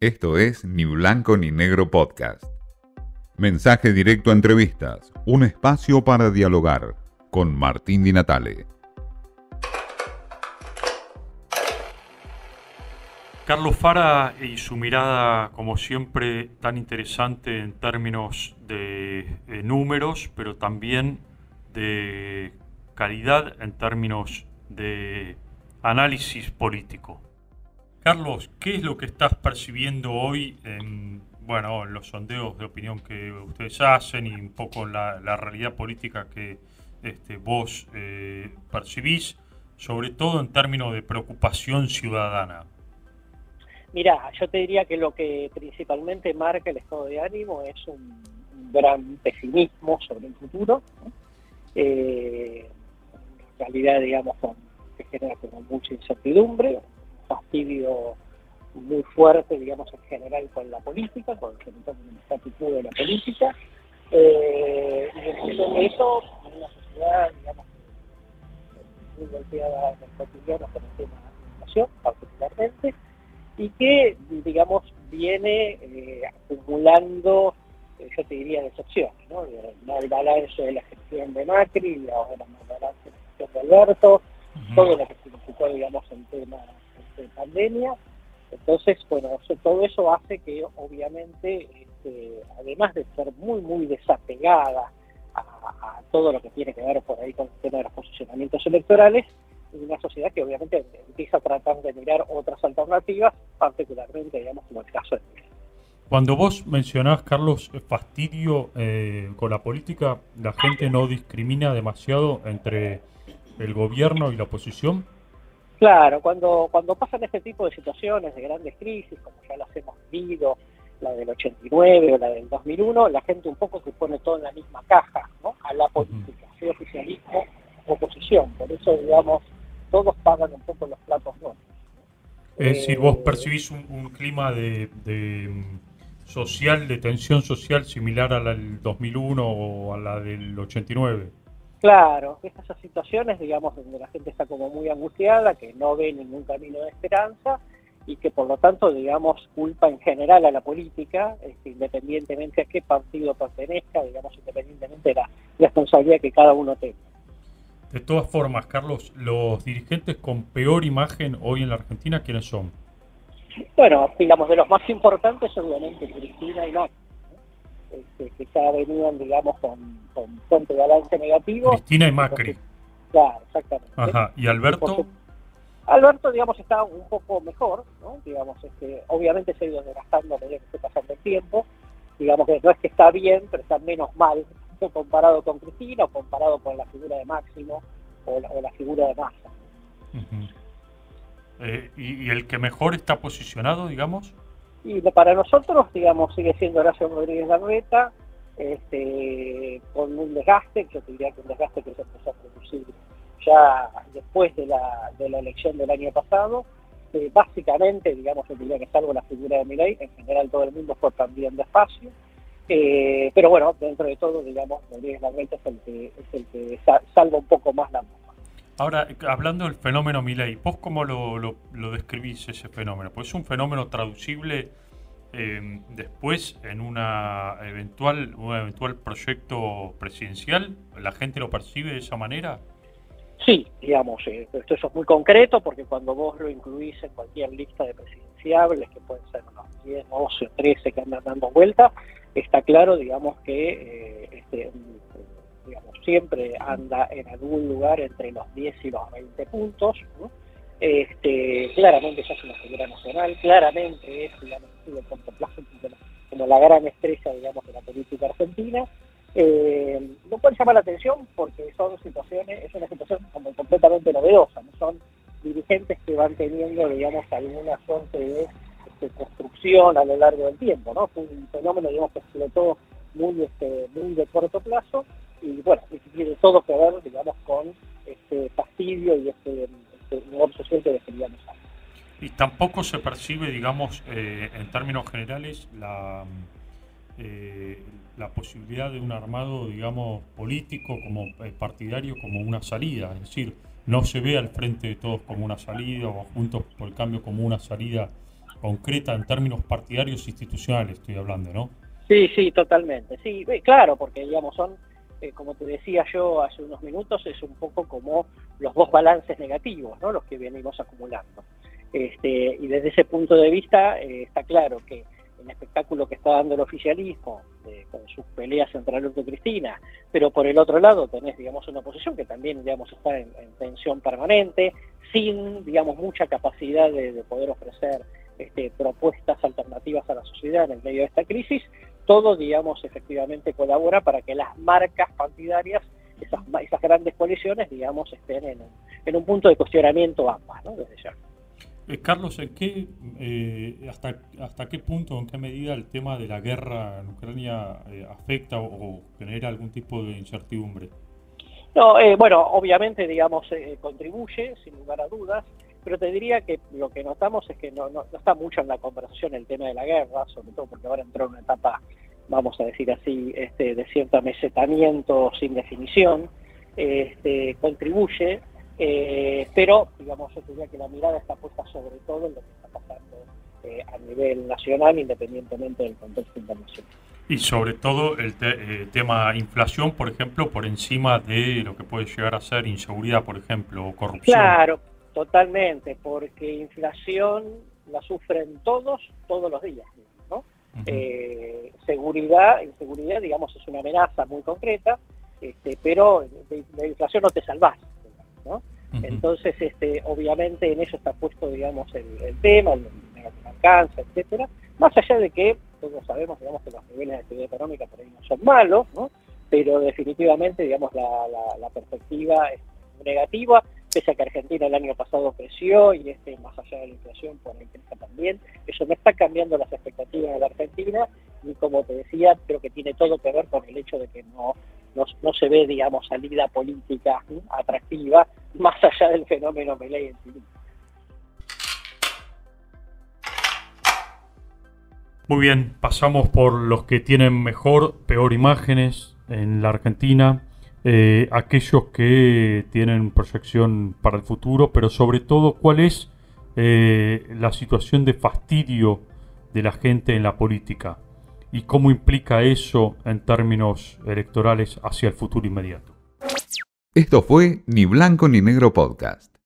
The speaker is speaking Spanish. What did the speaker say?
Esto es Ni Blanco ni Negro Podcast. Mensaje directo a entrevistas, un espacio para dialogar con Martín Di Natale. Carlos Fara y su mirada, como siempre, tan interesante en términos de, de números, pero también de calidad en términos de análisis político. Carlos, ¿qué es lo que estás percibiendo hoy en, bueno, en los sondeos de opinión que ustedes hacen y un poco la, realidad política que este, vos eh, percibís, sobre todo en términos de preocupación ciudadana? Mira, yo te diría que lo que principalmente marca el estado de ánimo es un, gran pesimismo sobre el futuro. Eh, en realidad, digamos, se genera como mucha incertidumbre, fastidio muy fuerte, digamos, en general con la política, con el status quo de la política. Eh, y en función de eso, en una sociedad, digamos, muy golpeada en el cotidiano con el tema de la inflación, particularmente, y que, digamos, viene eh, acumulando, eh, yo te diría, decepciones, ¿no? El balance de la gestión de Macri, y ahora el balance de la gestión de Alberto, todo lo que significó, digamos, el tema de pandemia. Entonces, bueno, todo eso hace que obviamente, este, además de ser muy, muy desapegada a, todo lo que tiene que ver por ahí con el tema de los posicionamientos electorales, es una sociedad que obviamente empieza a tratar de mirar otras alternativas, particularmente, digamos, como el caso de Cuando vos mencionás, Carlos, fastidio eh, con la política, ¿la gente no discrimina demasiado entre el gobierno y la oposición? Claro, cuando, cuando pasan este tipo de situaciones de grandes crisis, como ya las hemos vivido, la del 89 o la del 2001, la gente un poco se pone todo en la misma caja, ¿no? A la política, sea oficialismo, oposición. Por eso, digamos, todos pagan un poco los platos ¿no? Es decir, vos eh, percibís un, clima de, de, mm, social, de tensión social similar a la del 2001 o a la del 89. Claro, esas situaciones, digamos, donde la gente está como muy angustiada, que no ve ningún camino de esperanza y que por lo tanto, digamos, culpa en general a la política, este, independientemente a qué partido pertenezca, digamos, independientemente de la responsabilidad que cada uno tenga. De todas formas, Carlos, los dirigentes con peor imagen hoy en la Argentina, ¿quiénes son? Bueno, digamos, de los más importantes, obviamente, Cristina y Macri este, que ya venían, digamos, con, con fuente de balance negativo. Cristina y Macri. claro, exactamente. Ajá, ¿y Alberto? Alberto, digamos, está un poco mejor, ¿no? Digamos, este, obviamente se ha ido desgastando a medida que esté pasando el tiempo. Digamos que no es que está bien, pero está menos mal comparado con Cristina o comparado con la figura de Máximo o la, figura de Massa. Eh, ¿y, ¿Y el que mejor está posicionado, digamos? Y para nosotros, digamos, sigue siendo Horacio Rodríguez Larreta, este, con un desgaste, yo diría que un desgaste que se empezó a producir ya después de la, de la elección del año pasado. Eh, básicamente, digamos, yo diría que salvo la figura de Milei, en general todo el mundo fue también despacio. Eh, pero bueno, dentro de todo, digamos, Rodríguez Larreta es el que, es el que salva un poco más la moda. Ahora, hablando del fenómeno Milei, ¿vos cómo lo, lo, describís ese fenómeno? Pues es un fenómeno traducible eh, después en una eventual, un eventual proyecto presidencial. ¿La gente lo percibe de esa manera? Sí, digamos, eh, esto es muy concreto porque cuando vos lo incluís en cualquier lista de presidenciables, que pueden ser unos 10, 12 o 13 que andan dando vueltas, está claro, digamos, que eh, este, siempre anda en algún lugar entre los 10 y los 20 puntos. Este, claramente ya es una figura nacional, claramente es, digamos, el corto plazo como la gran estrella, digamos, de la política argentina. Eh, lo cual llama la atención porque son situaciones, es una situación como completamente novedosa, ¿no? son dirigentes que van teniendo, digamos, alguna suerte de, este, construcción a lo largo del tiempo, ¿no? Fue un fenómeno, digamos, que explotó muy, este, muy de corto plazo y bueno, tiene todo que ver, digamos, con este fastidio y este, este nuevo social que defendíamos Y tampoco se percibe, digamos, eh, en términos generales, la, eh, la posibilidad de un armado, digamos, político, como eh, partidario, como una salida. Es decir, no se ve al frente de todos como una salida o juntos por el cambio como una salida concreta en términos partidarios e institucionales, estoy hablando, ¿no? Sí, sí, totalmente. Sí, claro, porque digamos son, eh, como te decía yo hace unos minutos, es un poco como los dos balances negativos, ¿no? Los que venimos acumulando. Este, y desde ese punto de vista eh, está claro que el espectáculo que está dando el oficialismo con sus peleas entre Alberto y Cristina, pero por el otro lado tenés, digamos, una oposición que también, digamos, está en, tensión permanente, sin, digamos, mucha capacidad de, poder ofrecer este, propuestas alternativas a la sociedad en el medio de esta crisis, todo, digamos, efectivamente colabora para que las marcas partidarias, esas, esas grandes coaliciones, digamos, estén en un, en un punto de cuestionamiento ambas, ¿no? Desde ya. Eh, Carlos, ¿en qué, eh, hasta, ¿hasta qué punto, en qué medida el tema de la guerra en Ucrania eh, afecta o, genera algún tipo de incertidumbre? No, bueno, obviamente, digamos, contribuye, sin lugar a dudas, pero te diría que lo que notamos es que no, no, está mucho en la conversación el tema de la guerra, sobre todo porque ahora entró en una etapa, vamos a decir así, este, de cierto mesetamiento sin definición, este, contribuye, eh, pero, digamos, yo diría que la mirada está puesta sobre todo en lo que está pasando eh, a nivel nacional, independientemente del contexto internacional. Y sobre todo el eh, tema inflación, por ejemplo, por encima de lo que puede llegar a ser inseguridad, por ejemplo, o corrupción. Claro, totalmente, porque inflación la sufren todos, todos los días. ¿no? seguridad, inseguridad, digamos, es una amenaza muy concreta, este, pero de, de inflación no te salvás. Entonces, este, obviamente en eso está puesto, digamos, el, tema, el que alcanza, etcétera, más allá de que todos sabemos, digamos, que los niveles de actividad económica por ahí no son malos, ¿no? Pero definitivamente, digamos, la, perspectiva es negativa, pese a que Argentina el año pasado creció y este más allá de la inflación por crezca también, eso no está cambiando las expectativas de la Argentina y como te decía, creo que tiene todo que ver con el hecho de que no no, se ve, digamos, salida política atractiva más allá del fenómeno Meley en sí. Muy bien, pasamos por los que tienen mejor, peor imágenes en la Argentina, eh, aquellos que tienen proyección para el futuro, pero sobre todo cuál es eh, la situación de fastidio de la gente en la política y cómo implica eso en términos electorales hacia el futuro inmediato. Esto fue Ni Blanco ni Negro Podcast.